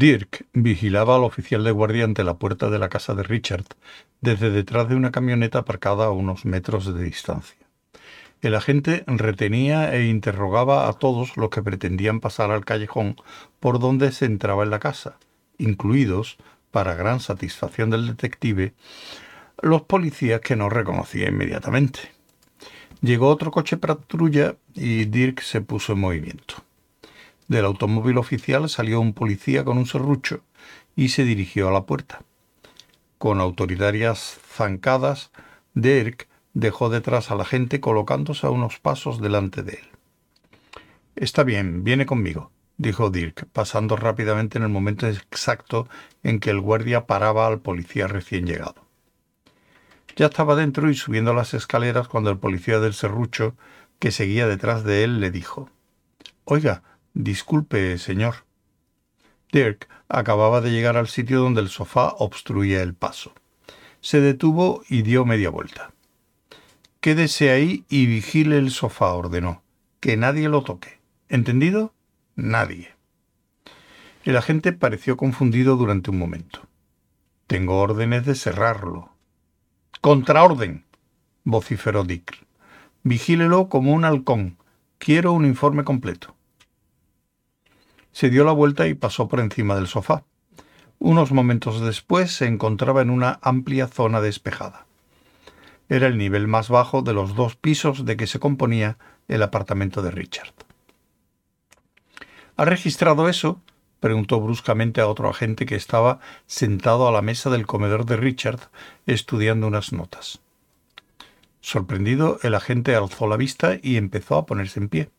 Dirk vigilaba al oficial de guardia ante la puerta de la casa de Richard desde detrás de una camioneta aparcada a unos metros de distancia. El agente retenía e interrogaba a todos los que pretendían pasar al callejón por donde se entraba en la casa, incluidos, para gran satisfacción del detective, los policías que no reconocía inmediatamente. Llegó otro coche patrulla y Dirk se puso en movimiento. Del automóvil oficial salió un policía con un serrucho y se dirigió a la puerta. Con autoritarias zancadas, Dirk dejó detrás a la gente colocándose a unos pasos delante de él. Está bien, viene conmigo, dijo Dirk, pasando rápidamente en el momento exacto en que el guardia paraba al policía recién llegado. Ya estaba dentro y subiendo las escaleras cuando el policía del serrucho, que seguía detrás de él, le dijo Oiga, disculpe, señor. Dirk acababa de llegar al sitio donde el sofá obstruía el paso. Se detuvo y dio media vuelta. Quédese ahí y vigile el sofá, ordenó. Que nadie lo toque. ¿Entendido? Nadie. El agente pareció confundido durante un momento. Tengo órdenes de cerrarlo. Contraorden, vociferó Dick. Vigílelo como un halcón. Quiero un informe completo. Se dio la vuelta y pasó por encima del sofá. Unos momentos después se encontraba en una amplia zona despejada. Era el nivel más bajo de los dos pisos de que se componía el apartamento de Richard. ¿Ha registrado eso? preguntó bruscamente a otro agente que estaba sentado a la mesa del comedor de Richard estudiando unas notas. Sorprendido, el agente alzó la vista y empezó a ponerse en pie.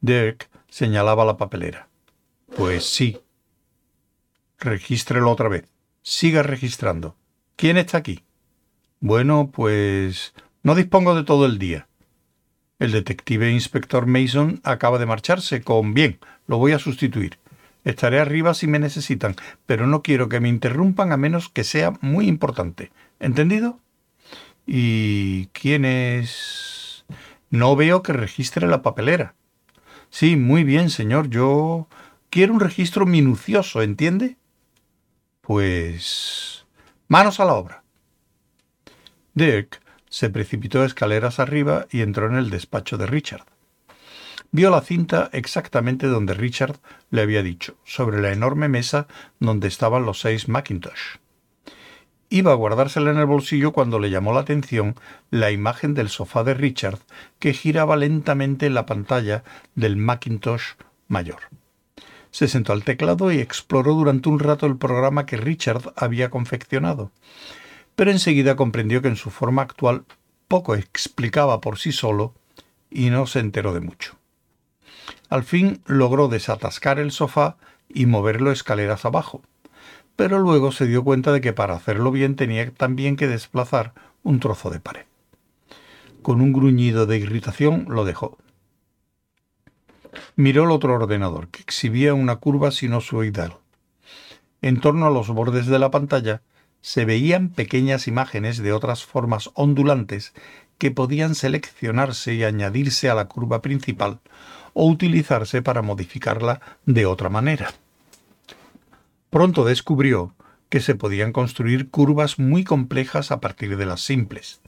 Dirk señalaba la papelera. Pues sí. Regístrelo otra vez. Siga registrando. ¿Quién está aquí? Bueno, pues no dispongo de todo el día. El detective inspector Mason acaba de marcharse con bien, lo voy a sustituir. Estaré arriba si me necesitan, pero no quiero que me interrumpan a menos que sea muy importante. ¿Entendido? ¿Y quién es? No veo que registre la papelera. Sí, muy bien, señor. Yo quiero un registro minucioso, ¿entiende? Pues... Manos a la obra. Dirk se precipitó escaleras arriba y entró en el despacho de Richard. Vio la cinta exactamente donde Richard le había dicho, sobre la enorme mesa donde estaban los seis Macintosh. Iba a guardársela en el bolsillo cuando le llamó la atención la imagen del sofá de Richard que giraba lentamente en la pantalla del Macintosh mayor. Se sentó al teclado y exploró durante un rato el programa que Richard había confeccionado pero enseguida comprendió que en su forma actual poco explicaba por sí solo y no se enteró de mucho. Al fin logró desatascar el sofá y moverlo escaleras abajo, pero luego se dio cuenta de que para hacerlo bien tenía también que desplazar un trozo de pared. Con un gruñido de irritación lo dejó. Miró el otro ordenador, que exhibía una curva sinusoidal. En torno a los bordes de la pantalla se veían pequeñas imágenes de otras formas ondulantes que podían seleccionarse y añadirse a la curva principal o utilizarse para modificarla de otra manera. Pronto descubrió que se podían construir curvas muy complejas a partir de las simples,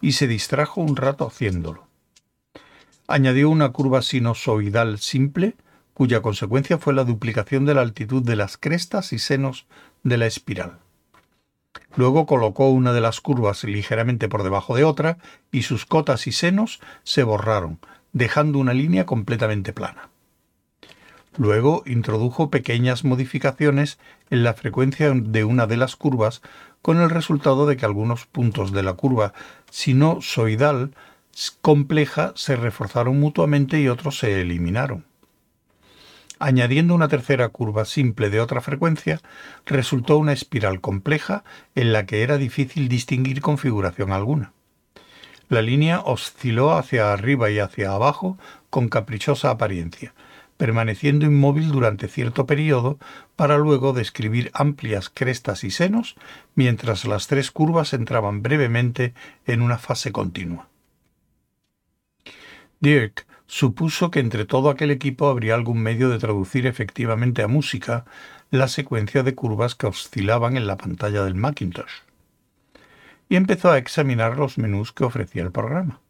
y se distrajo un rato haciéndolo. Añadió una curva sinusoidal simple, cuya consecuencia fue la duplicación de la altitud de las crestas y senos de la espiral. Luego colocó una de las curvas ligeramente por debajo de otra y sus cotas y senos se borraron, dejando una línea completamente plana. Luego introdujo pequeñas modificaciones en la frecuencia de una de las curvas con el resultado de que algunos puntos de la curva sinusoidal compleja se reforzaron mutuamente y otros se eliminaron. Añadiendo una tercera curva simple de otra frecuencia, resultó una espiral compleja en la que era difícil distinguir configuración alguna. La línea osciló hacia arriba y hacia abajo con caprichosa apariencia, permaneciendo inmóvil durante cierto periodo para luego describir amplias crestas y senos, mientras las tres curvas entraban brevemente en una fase continua. Dirk supuso que entre todo aquel equipo habría algún medio de traducir efectivamente a música la secuencia de curvas que oscilaban en la pantalla del Macintosh. Y empezó a examinar los menús que ofrecía el programa.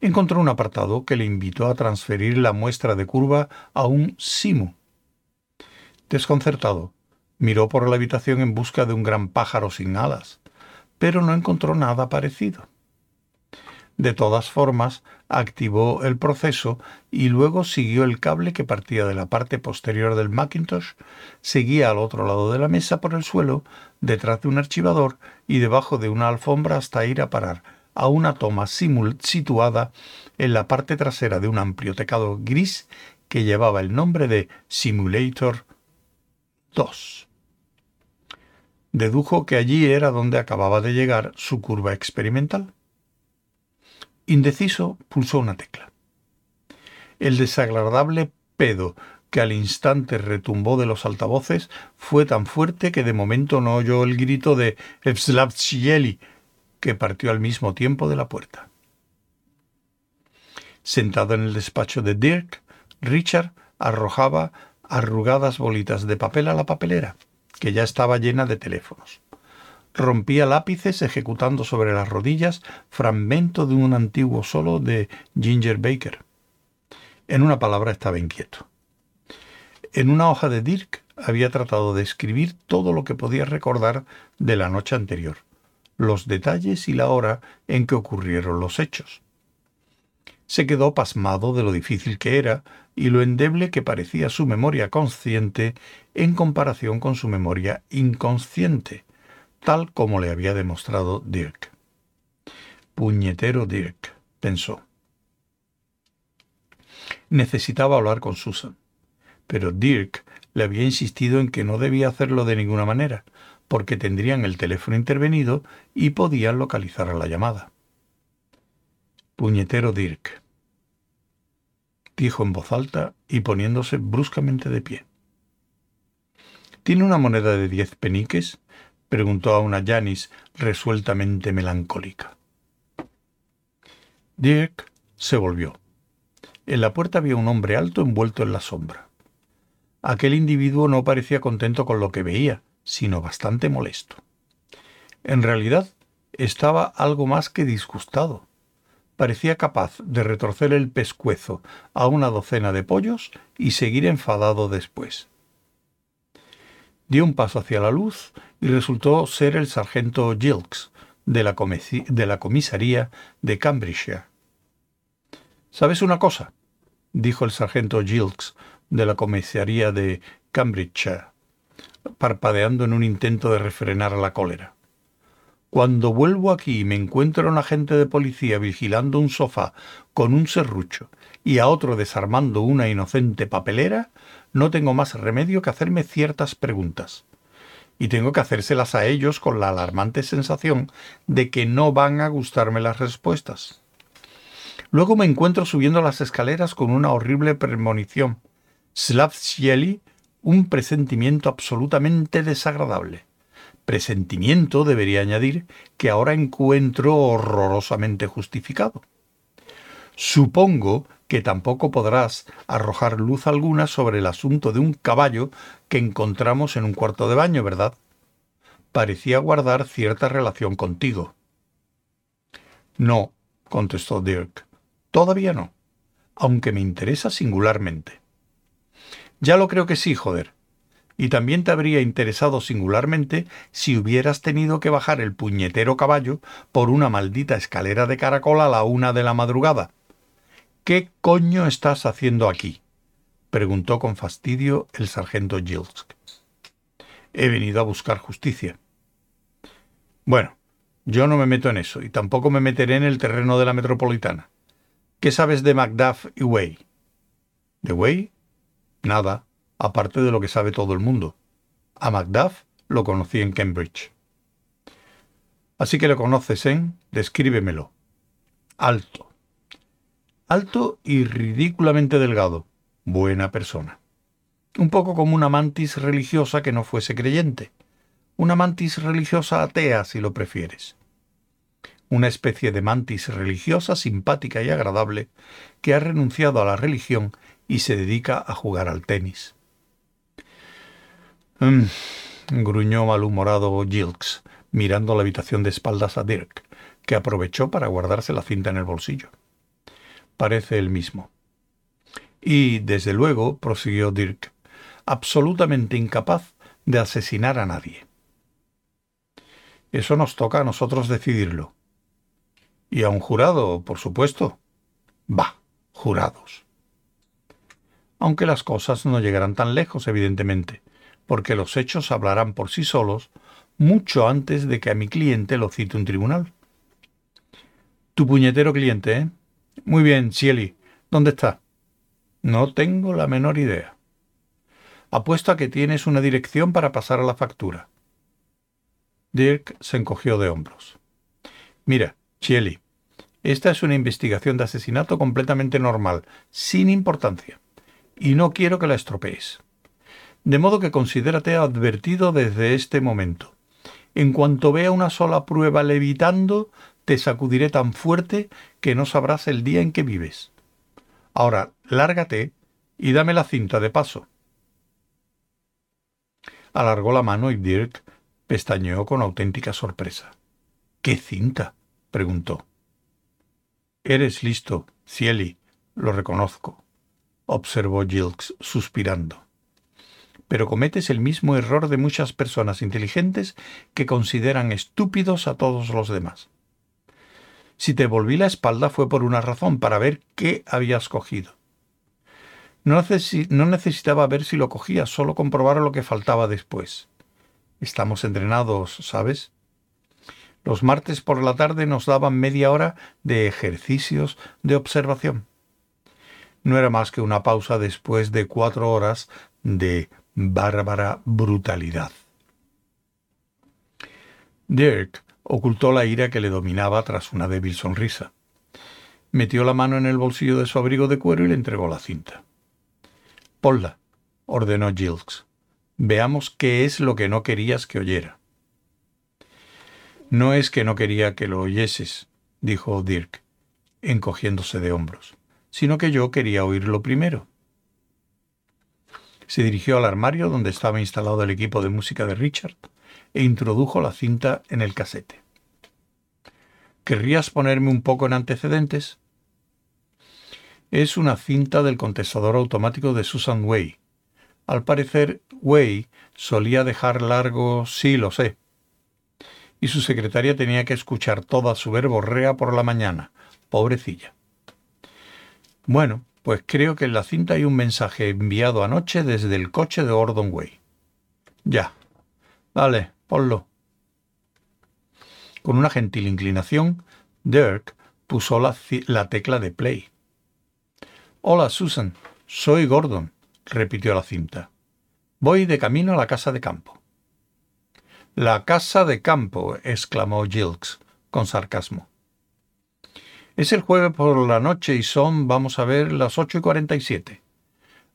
Encontró un apartado que le invitó a transferir la muestra de curva a un SIMU. Desconcertado, miró por la habitación en busca de un gran pájaro sin alas, pero no encontró nada parecido. De todas formas, activó el proceso y luego siguió el cable que partía de la parte posterior del Macintosh, seguía al otro lado de la mesa por el suelo, detrás de un archivador y debajo de una alfombra hasta ir a parar a una toma situada en la parte trasera de un amplio tecado gris que llevaba el nombre de Simulator 2. Dedujo que allí era donde acababa de llegar su curva experimental. Indeciso, pulsó una tecla. El desagradable pedo que al instante retumbó de los altavoces fue tan fuerte que de momento no oyó el grito de Evslavchieli, que partió al mismo tiempo de la puerta. Sentado en el despacho de Dirk, Richard arrojaba arrugadas bolitas de papel a la papelera, que ya estaba llena de teléfonos rompía lápices ejecutando sobre las rodillas fragmento de un antiguo solo de Ginger Baker. En una palabra estaba inquieto. En una hoja de Dirk había tratado de escribir todo lo que podía recordar de la noche anterior, los detalles y la hora en que ocurrieron los hechos. Se quedó pasmado de lo difícil que era y lo endeble que parecía su memoria consciente en comparación con su memoria inconsciente, tal como le había demostrado Dirk. Puñetero Dirk, pensó. Necesitaba hablar con Susan, pero Dirk le había insistido en que no debía hacerlo de ninguna manera, porque tendrían el teléfono intervenido y podían localizar la llamada. Puñetero Dirk, dijo en voz alta y poniéndose bruscamente de pie. ¿Tiene una moneda de diez peniques? preguntó a una Janis resueltamente melancólica. Dirk se volvió. En la puerta había un hombre alto envuelto en la sombra. Aquel individuo no parecía contento con lo que veía, sino bastante molesto. En realidad, estaba algo más que disgustado. Parecía capaz de retorcer el pescuezo a una docena de pollos y seguir enfadado después. Dio un paso hacia la luz y resultó ser el sargento Gilks de la, comisaría de Cambridgeshire. ¿Sabes una cosa? dijo el sargento Gilks de la comisaría de Cambridgeshire, parpadeando en un intento de refrenar la cólera. Cuando vuelvo aquí y me encuentro a un agente de policía vigilando un sofá con un serrucho y a otro desarmando una inocente papelera, no tengo más remedio que hacerme ciertas preguntas. Y tengo que hacérselas a ellos con la alarmante sensación de que no van a gustarme las respuestas. Luego me encuentro subiendo las escaleras con una horrible premonición. Slavsieli, un presentimiento absolutamente desagradable. Presentimiento, debería añadir, que ahora encuentro horrorosamente justificado. Supongo que tampoco podrás arrojar luz alguna sobre el asunto de un caballo que encontramos en un cuarto de baño, ¿verdad? Parecía guardar cierta relación contigo. No, contestó Dirk. Todavía no, aunque me interesa singularmente. Ya lo creo que sí, joder. Y también te habría interesado singularmente si hubieras tenido que bajar el puñetero caballo por una maldita escalera de caracol a la una de la madrugada ¿Qué coño estás haciendo aquí? preguntó con fastidio el sargento Gilsk. He venido a buscar justicia. Bueno, yo no me meto en eso y tampoco me meteré en el terreno de la metropolitana. ¿Qué sabes de Macduff y Way? ¿De Way? Nada, aparte de lo que sabe todo el mundo. A Macduff lo conocí en Cambridge. Así que lo conoces en... Descríbemelo. Alto alto y ridículamente delgado. Buena persona. Un poco como una mantis religiosa que no fuese creyente. Una mantis religiosa atea, si lo prefieres. una especie de mantis religiosa simpática y agradable que ha renunciado a la religión y se dedica a jugar al tenis. Mm, gruñó malhumorado Gilks, mirando la habitación de espaldas a Dirk, que aprovechó para guardarse la cinta en el bolsillo. Parece el mismo. Y, desde luego, prosiguió Dirk, absolutamente incapaz de asesinar a nadie. Eso nos toca a nosotros decidirlo. Y a un jurado, por supuesto. Va, jurados. Aunque las cosas no llegarán tan lejos, evidentemente, porque los hechos hablarán por sí solos mucho antes de que a mi cliente lo cite un tribunal. Tu puñetero cliente, ¿eh? Muy bien, Cieli. ¿Dónde está? No tengo la menor idea. Apuesto a que tienes una dirección para pasar a la factura. Dirk se encogió de hombros. Mira, Chieli, esta es una investigación de asesinato completamente normal, sin importancia, y no quiero que la estropees. De modo que considérate advertido desde este momento. En cuanto vea una sola prueba levitando, te sacudiré tan fuerte que no sabrás el día en que vives. Ahora, lárgate y dame la cinta de paso. Alargó la mano y Dirk pestañeó con auténtica sorpresa. ¿Qué cinta? preguntó. Eres listo, Cieli, lo reconozco, observó Gilks suspirando. Pero cometes el mismo error de muchas personas inteligentes que consideran estúpidos a todos los demás. Si te volví la espalda fue por una razón, para ver qué habías cogido. No, necesitaba ver si lo cogía, solo comprobar lo que faltaba después. Estamos entrenados, ¿sabes? Los martes por la tarde nos daban media hora de ejercicios de observación. No era más que una pausa después de cuatro horas de bárbara brutalidad. Dirk ocultó la ira que le dominaba tras una débil sonrisa. Metió la mano en el bolsillo de su abrigo de cuero y le entregó la cinta. Ponla, ordenó Gilks. Veamos qué es lo que no querías que oyera. No es que no quería que lo oyeses, dijo Dirk, encogiéndose de hombros, sino que yo quería oírlo primero. Se dirigió al armario donde estaba instalado el equipo de música de Richard e introdujo la cinta en el casete. ¿Querrías ponerme un poco en antecedentes? Es una cinta del contestador automático de Susan Way. Al parecer, Way solía dejar largo sí lo sé, y su secretaria tenía que escuchar toda su verborrea por la mañana. Pobrecilla. Bueno, pues creo que en la cinta hay un mensaje enviado anoche desde el coche de Gordon Way. Ya. Vale, ponlo. Con una gentil inclinación, Dirk puso la, la tecla de play. Hola, Susan. Soy Gordon, repitió la cinta. Voy de camino a la casa de campo. La casa de campo, exclamó Gilks, con sarcasmo. Es el jueves por la noche y son, vamos a ver, las ocho y cuarenta y siete.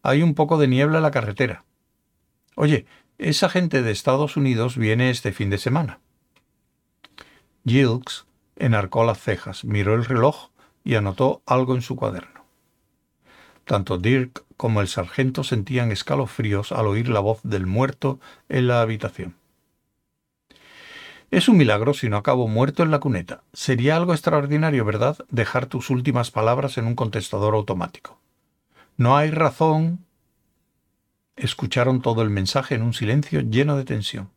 Hay un poco de niebla en la carretera. Oye, esa gente de Estados Unidos viene este fin de semana. Gilks enarcó las cejas, miró el reloj y anotó algo en su cuaderno. Tanto Dirk como el sargento sentían escalofríos al oír la voz del muerto en la habitación. Es un milagro si no acabo muerto en la cuneta. Sería algo extraordinario, ¿verdad?, dejar tus últimas palabras en un contestador automático. No hay razón. Escucharon todo el mensaje en un silencio lleno de tensión.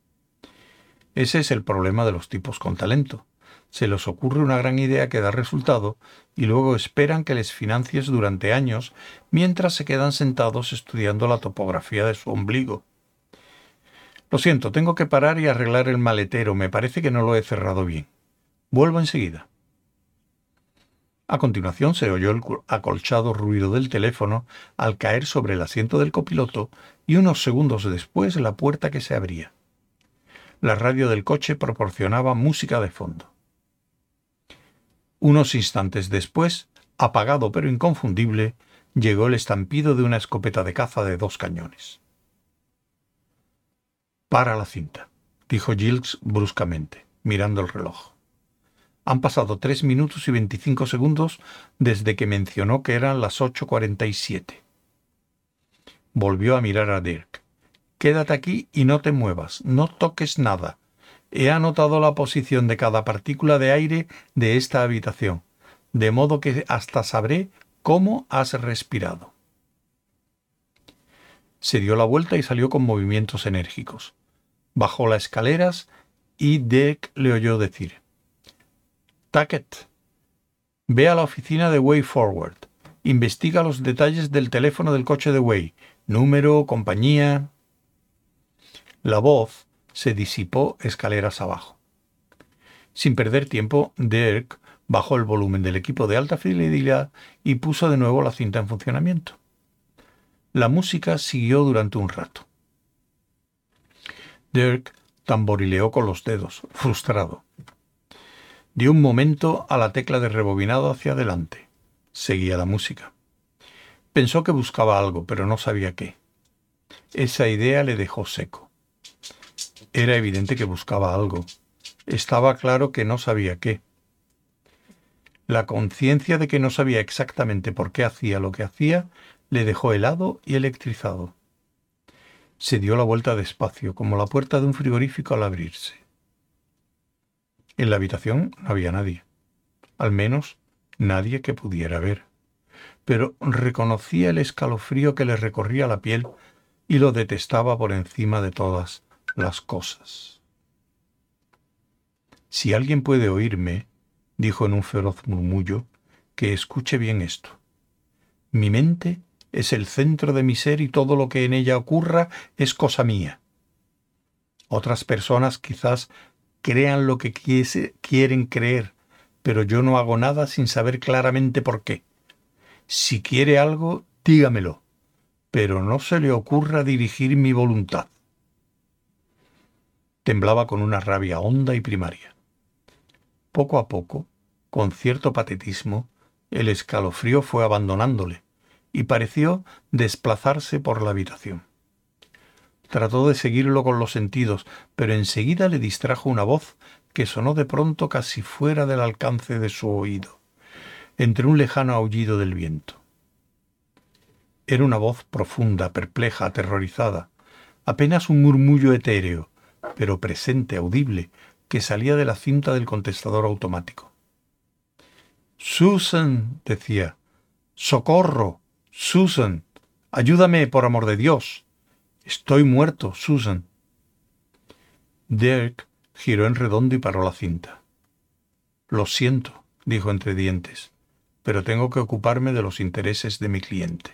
Ese es el problema de los tipos con talento. Se les ocurre una gran idea que da resultado y luego esperan que les financies durante años mientras se quedan sentados estudiando la topografía de su ombligo lo siento, tengo que parar y arreglar el maletero. Me parece que no lo he cerrado bien. Vuelvo enseguida. A continuación se oyó el acolchado ruido del teléfono al caer sobre el asiento del copiloto y unos segundos después la puerta que se abría. La radio del coche proporcionaba música de fondo. Unos instantes después, apagado pero inconfundible, llegó el estampido de una escopeta de caza de dos cañones. Para la cinta, dijo Gilks bruscamente, mirando el reloj. Han pasado tres minutos y veinticinco segundos desde que mencionó que eran las 8.47. Volvió a mirar a Dirk. Quédate aquí y no te muevas, no toques nada. He anotado la posición de cada partícula de aire de esta habitación, de modo que hasta sabré cómo has respirado. Se dio la vuelta y salió con movimientos enérgicos. Bajó las escaleras y Dirk le oyó decir Tackett, ve a la oficina de Way Forward. Investiga los detalles del teléfono del coche de Way. Número, compañía. La voz se disipó escaleras abajo. Sin perder tiempo, Dirk bajó el volumen del equipo de alta fidelidad y puso de nuevo la cinta en funcionamiento. La música siguió durante un rato. Dirk tamborileó con los dedos, frustrado. Dio un momento a la tecla de rebobinado hacia adelante. Seguía la música. Pensó que buscaba algo, pero no sabía qué. Esa idea le dejó seco. Era evidente que buscaba algo. Estaba claro que no sabía qué. La conciencia de que no sabía exactamente por qué hacía lo que hacía le dejó helado y electrizado. Se dio la vuelta despacio, como la puerta de un frigorífico al abrirse. En la habitación no había nadie, al menos nadie que pudiera ver, pero reconocía el escalofrío que le recorría la piel y lo detestaba por encima de todas las cosas. Si alguien puede oírme, dijo en un feroz murmullo, que escuche bien esto. Mi mente es el centro de mi ser y todo lo que en ella ocurra es cosa mía. Otras personas quizás crean lo que quieren creer, pero yo no hago nada sin saber claramente por qué. Si quiere algo, dígamelo, pero no se le ocurra dirigir mi voluntad temblaba con una rabia honda y primaria. Poco a poco, con cierto patetismo, el escalofrío fue abandonándole y pareció desplazarse por la habitación. Trató de seguirlo con los sentidos, pero enseguida le distrajo una voz que sonó de pronto casi fuera del alcance de su oído, entre un lejano aullido del viento. Era una voz profunda, perpleja, aterrorizada, apenas un murmullo etéreo, pero presente, audible, que salía de la cinta del contestador automático. Susan, decía. Socorro. Susan. Ayúdame, por amor de Dios. Estoy muerto, Susan. Dirk giró en redondo y paró la cinta. Lo siento, dijo entre dientes, pero tengo que ocuparme de los intereses de mi cliente.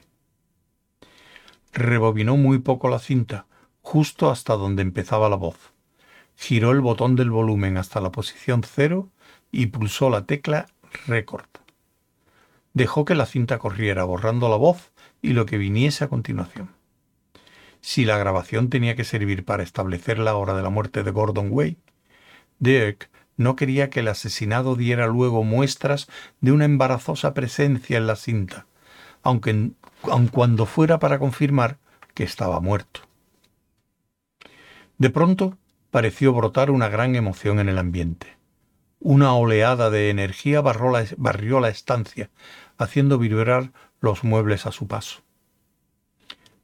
Rebobinó muy poco la cinta, justo hasta donde empezaba la voz. Giró el botón del volumen hasta la posición cero y pulsó la tecla Record. Dejó que la cinta corriera, borrando la voz y lo que viniese a continuación. Si la grabación tenía que servir para establecer la hora de la muerte de Gordon Way, Dirk no quería que el asesinado diera luego muestras de una embarazosa presencia en la cinta, aunque aun cuando fuera para confirmar que estaba muerto. De pronto pareció brotar una gran emoción en el ambiente. Una oleada de energía barrió la estancia, haciendo vibrar los muebles a su paso.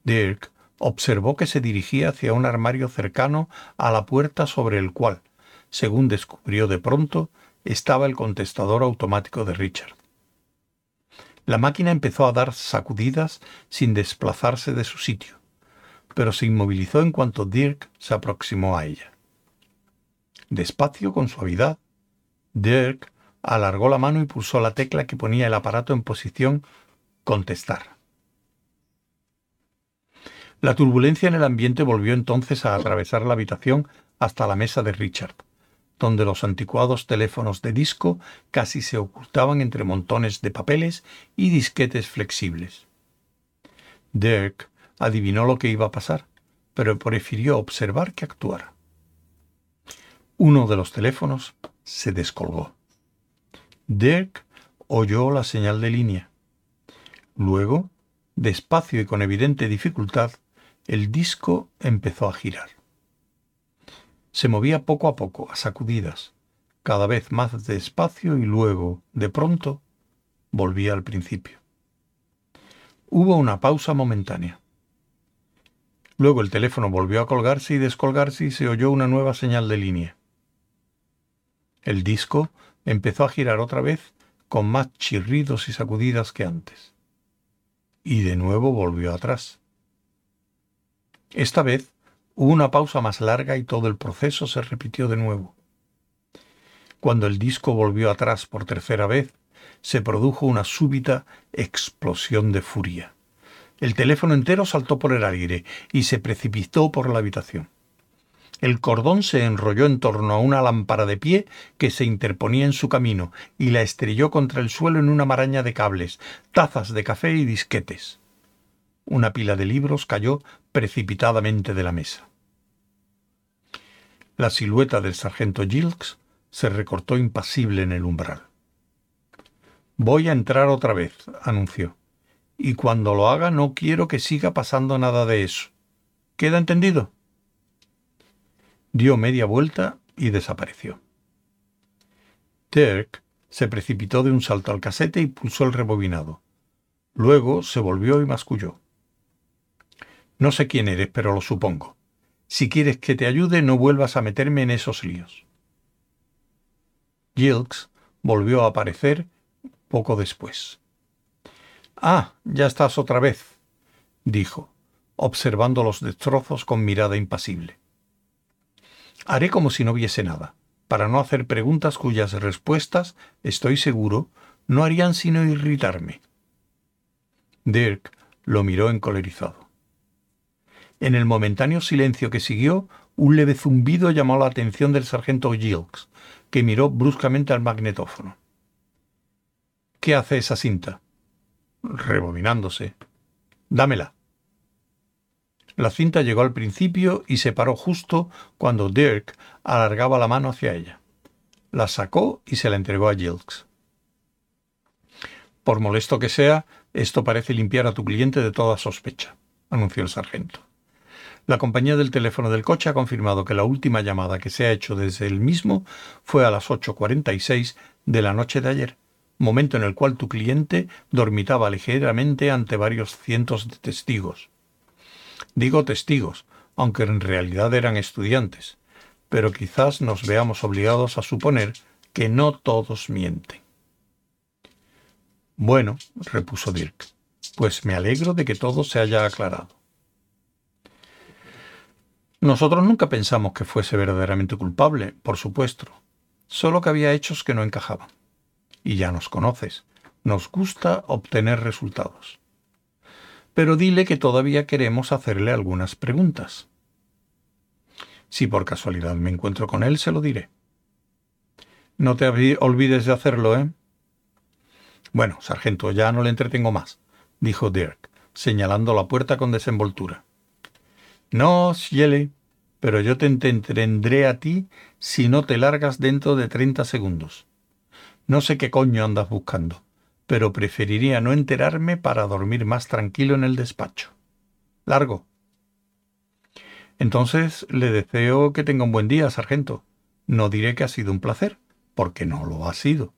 Dirk observó que se dirigía hacia un armario cercano a la puerta sobre el cual, según descubrió de pronto, estaba el contestador automático de Richard. La máquina empezó a dar sacudidas sin desplazarse de su sitio pero se inmovilizó en cuanto Dirk se aproximó a ella. Despacio, con suavidad, Dirk alargó la mano y pulsó la tecla que ponía el aparato en posición contestar. La turbulencia en el ambiente volvió entonces a atravesar la habitación hasta la mesa de Richard, donde los anticuados teléfonos de disco casi se ocultaban entre montones de papeles y disquetes flexibles. Dirk adivinó lo que iba a pasar, pero prefirió observar que actuara. Uno de los teléfonos se descolgó. Dirk oyó la señal de línea. Luego, despacio y con evidente dificultad, el disco empezó a girar. Se movía poco a poco, a sacudidas, cada vez más despacio y luego, de pronto, volvía al principio. Hubo una pausa momentánea. Luego el teléfono volvió a colgarse y descolgarse y se oyó una nueva señal de línea. El disco empezó a girar otra vez con más chirridos y sacudidas que antes. Y de nuevo volvió atrás. Esta vez hubo una pausa más larga y todo el proceso se repitió de nuevo. Cuando el disco volvió atrás por tercera vez, se produjo una súbita explosión de furia. El teléfono entero saltó por el aire y se precipitó por la habitación. El cordón se enrolló en torno a una lámpara de pie que se interponía en su camino y la estrelló contra el suelo en una maraña de cables, tazas de café y disquetes. Una pila de libros cayó precipitadamente de la mesa. La silueta del sargento Gilks se recortó impasible en el umbral. Voy a entrar otra vez, anunció. Y cuando lo haga no quiero que siga pasando nada de eso. ¿Queda entendido? Dio media vuelta y desapareció. Dirk se precipitó de un salto al casete y pulsó el rebobinado. Luego se volvió y masculló. No sé quién eres, pero lo supongo. Si quieres que te ayude, no vuelvas a meterme en esos líos. Gilks volvió a aparecer poco después. Ah, ya estás otra vez, dijo, observando los destrozos con mirada impasible. Haré como si no viese nada, para no hacer preguntas cuyas respuestas, estoy seguro, no harían sino irritarme. Dirk lo miró encolerizado. En el momentáneo silencio que siguió, un leve zumbido llamó la atención del sargento Gilks, que miró bruscamente al magnetófono. ¿Qué hace esa cinta? Rebobinándose. Dámela. La cinta llegó al principio y se paró justo cuando Dirk alargaba la mano hacia ella. La sacó y se la entregó a Gilks. Por molesto que sea, esto parece limpiar a tu cliente de toda sospecha, anunció el sargento. La compañía del teléfono del coche ha confirmado que la última llamada que se ha hecho desde el mismo fue a las 8.46 de la noche de ayer, momento en el cual tu cliente dormitaba ligeramente ante varios cientos de testigos. Digo testigos, aunque en realidad eran estudiantes, pero quizás nos veamos obligados a suponer que no todos mienten. Bueno, repuso Dirk, pues me alegro de que todo se haya aclarado. Nosotros nunca pensamos que fuese verdaderamente culpable, por supuesto, solo que había hechos que no encajaban. Y ya nos conoces, nos gusta obtener resultados pero dile que todavía queremos hacerle algunas preguntas. Si por casualidad me encuentro con él, se lo diré. No te olvides de hacerlo, ¿eh? Bueno, sargento, ya no le entretengo más, dijo Dirk, señalando la puerta con desenvoltura. No, Shelley, pero yo te entretendré a ti si no te largas dentro de treinta segundos. No sé qué coño andas buscando pero preferiría no enterarme para dormir más tranquilo en el despacho. Largo. Entonces le deseo que tenga un buen día, sargento. No diré que ha sido un placer, porque no lo ha sido.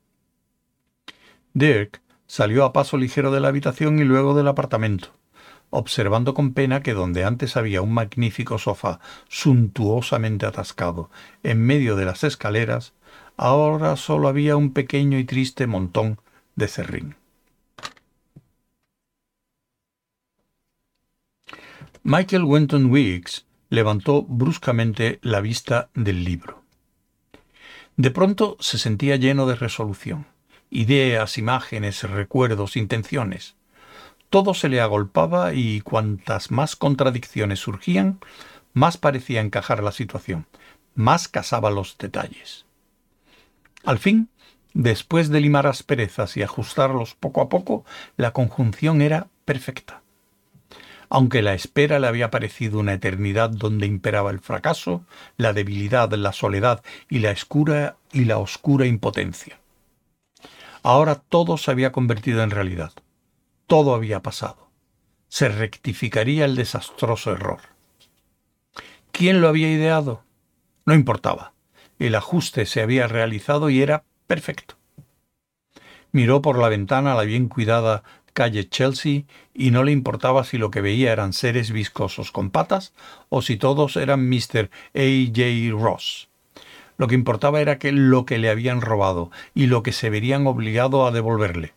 Dirk salió a paso ligero de la habitación y luego del apartamento, observando con pena que donde antes había un magnífico sofá suntuosamente atascado en medio de las escaleras, ahora solo había un pequeño y triste montón de Serrín. Michael Wenton Weeks levantó bruscamente la vista del libro. De pronto se sentía lleno de resolución, ideas, imágenes, recuerdos, intenciones. Todo se le agolpaba y cuantas más contradicciones surgían, más parecía encajar la situación, más casaba los detalles. Al fin Después de limar asperezas y ajustarlos poco a poco, la conjunción era perfecta. Aunque la espera le había parecido una eternidad donde imperaba el fracaso, la debilidad, la soledad y la oscura y la oscura impotencia. Ahora todo se había convertido en realidad. Todo había pasado. Se rectificaría el desastroso error. ¿Quién lo había ideado? No importaba. El ajuste se había realizado y era perfecto. Miró por la ventana la bien cuidada calle Chelsea y no le importaba si lo que veía eran seres viscosos con patas o si todos eran Mr. A. J. Ross. Lo que importaba era que lo que le habían robado y lo que se verían obligado a devolverle.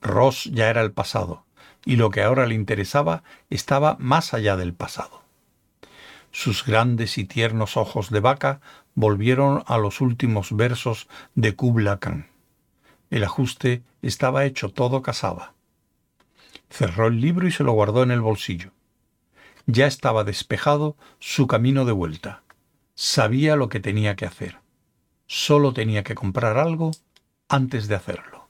Ross ya era el pasado, y lo que ahora le interesaba estaba más allá del pasado. Sus grandes y tiernos ojos de vaca volvieron a los últimos versos de Kubla Khan. El ajuste estaba hecho, todo casaba. Cerró el libro y se lo guardó en el bolsillo. Ya estaba despejado su camino de vuelta. Sabía lo que tenía que hacer. Solo tenía que comprar algo antes de hacerlo.